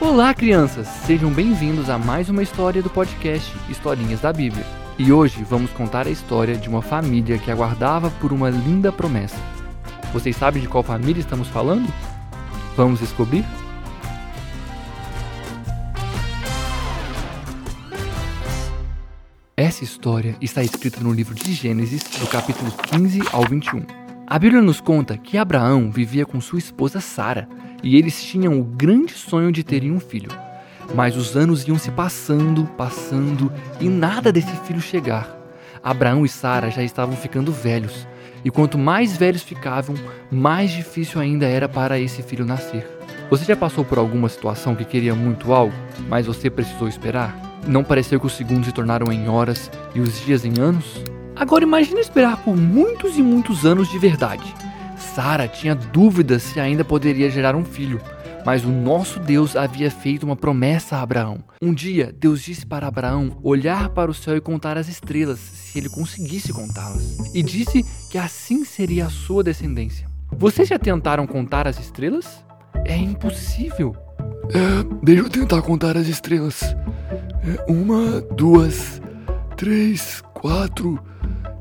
Olá, crianças! Sejam bem-vindos a mais uma história do podcast Historinhas da Bíblia. E hoje vamos contar a história de uma família que aguardava por uma linda promessa. Vocês sabem de qual família estamos falando? Vamos descobrir? Essa história está escrita no livro de Gênesis, do capítulo 15 ao 21. A Bíblia nos conta que Abraão vivia com sua esposa Sara e eles tinham o grande sonho de terem um filho. Mas os anos iam se passando, passando e nada desse filho chegar. Abraão e Sara já estavam ficando velhos, e quanto mais velhos ficavam, mais difícil ainda era para esse filho nascer. Você já passou por alguma situação que queria muito algo, mas você precisou esperar? Não pareceu que os segundos se tornaram em horas e os dias em anos? Agora imagine esperar por muitos e muitos anos de verdade. Sara tinha dúvidas se ainda poderia gerar um filho, mas o nosso Deus havia feito uma promessa a Abraão. Um dia, Deus disse para Abraão olhar para o céu e contar as estrelas, se ele conseguisse contá-las. E disse que assim seria a sua descendência. Vocês já tentaram contar as estrelas? É impossível. É, deixa eu tentar contar as estrelas. É, uma, duas, três, quatro,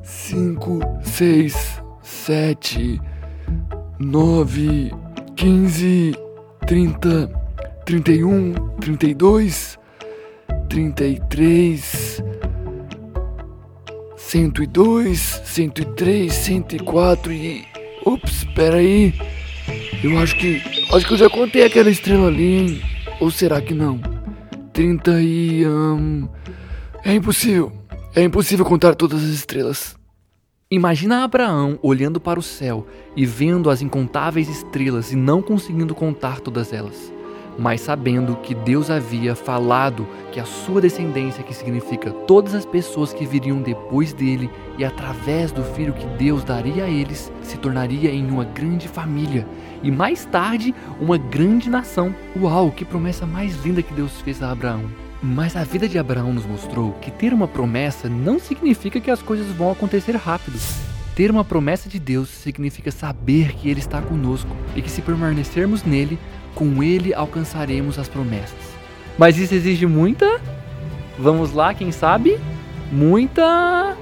cinco, seis, sete, nove, quinze, trinta, trinta e um, trinta e dois, trinta e. Ups, espera aí. Eu acho que. Acho que eu já contei aquela estrela ali, hein? Ou será que não? Trinta e. Um, é impossível. É impossível contar todas as estrelas. Imagina Abraão olhando para o céu e vendo as incontáveis estrelas e não conseguindo contar todas elas, mas sabendo que Deus havia falado que a sua descendência, que significa todas as pessoas que viriam depois dele e através do filho que Deus daria a eles, se tornaria em uma grande família e mais tarde uma grande nação. Uau, que promessa mais linda que Deus fez a Abraão! Mas a vida de Abraão nos mostrou que ter uma promessa não significa que as coisas vão acontecer rápido. Ter uma promessa de Deus significa saber que Ele está conosco e que se permanecermos nele, com Ele alcançaremos as promessas. Mas isso exige muita. Vamos lá, quem sabe? Muita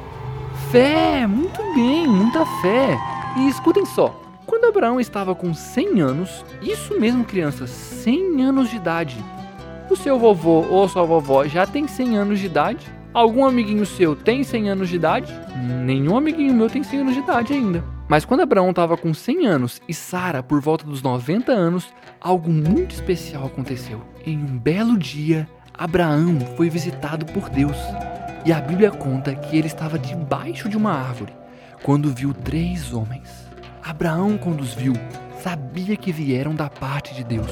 fé! Muito bem, muita fé! E escutem só: quando Abraão estava com 100 anos, isso mesmo, crianças, 100 anos de idade, o seu vovô ou sua vovó já tem 100 anos de idade? Algum amiguinho seu tem 100 anos de idade? Nenhum amiguinho meu tem 100 anos de idade ainda. Mas quando Abraão estava com 100 anos e Sara por volta dos 90 anos, algo muito especial aconteceu. Em um belo dia, Abraão foi visitado por Deus. E a Bíblia conta que ele estava debaixo de uma árvore quando viu três homens. Abraão, quando os viu, sabia que vieram da parte de Deus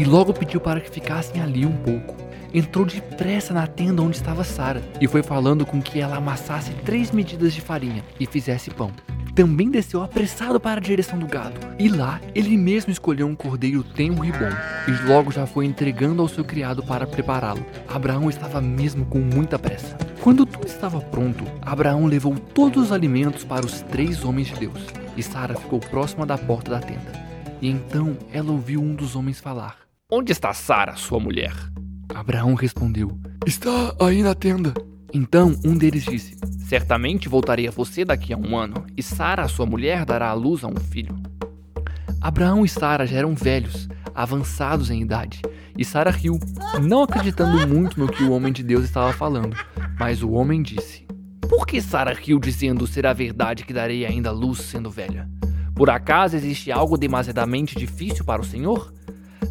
e logo pediu para que ficassem ali um pouco. Entrou depressa na tenda onde estava Sara e foi falando com que ela amassasse três medidas de farinha e fizesse pão. Também desceu apressado para a direção do gado, e lá ele mesmo escolheu um cordeiro tenro e bom, e logo já foi entregando ao seu criado para prepará-lo. Abraão estava mesmo com muita pressa. Quando tudo estava pronto, Abraão levou todos os alimentos para os três homens de Deus, e Sara ficou próxima da porta da tenda. E então ela ouviu um dos homens falar: Onde está Sara, sua mulher? Abraão respondeu: Está aí na tenda. Então um deles disse: Certamente voltarei a você daqui a um ano, e Sara, sua mulher, dará à luz a um filho. Abraão e Sara já eram velhos, avançados em idade, e Sara riu, não acreditando muito no que o homem de Deus estava falando. Mas o homem disse: Por que Sara riu dizendo será verdade que darei ainda luz sendo velha? Por acaso existe algo demasiadamente difícil para o Senhor?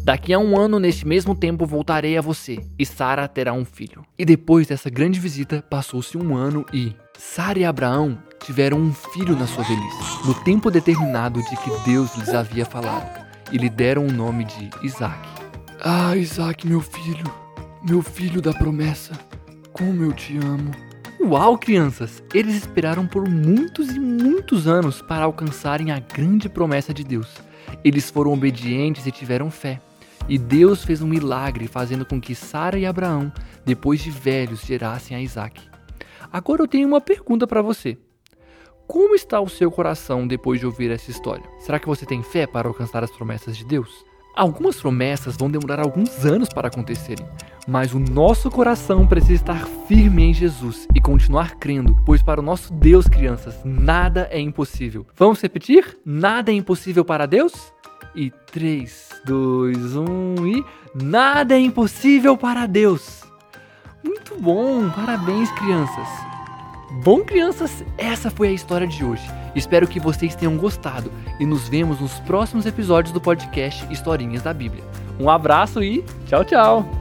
Daqui a um ano, neste mesmo tempo, voltarei a você, e Sara terá um filho. E depois dessa grande visita, passou-se um ano e Sara e Abraão tiveram um filho na sua velhice, no tempo determinado de que Deus lhes havia falado, e lhe deram o nome de Isaac. Ah, Isaac, meu filho, meu filho da promessa, como eu te amo. Uau, crianças! Eles esperaram por muitos e muitos anos para alcançarem a grande promessa de Deus. Eles foram obedientes e tiveram fé. E Deus fez um milagre fazendo com que Sara e Abraão, depois de velhos, gerassem a Isaac. Agora eu tenho uma pergunta para você. Como está o seu coração depois de ouvir essa história? Será que você tem fé para alcançar as promessas de Deus? Algumas promessas vão demorar alguns anos para acontecerem, mas o nosso coração precisa estar firme em Jesus e continuar crendo, pois para o nosso Deus, crianças, nada é impossível. Vamos repetir? Nada é impossível para Deus? E 3, 2, 1 e. Nada é impossível para Deus! Muito bom! Parabéns, crianças! Bom, crianças, essa foi a história de hoje. Espero que vocês tenham gostado e nos vemos nos próximos episódios do podcast Historinhas da Bíblia. Um abraço e tchau, tchau!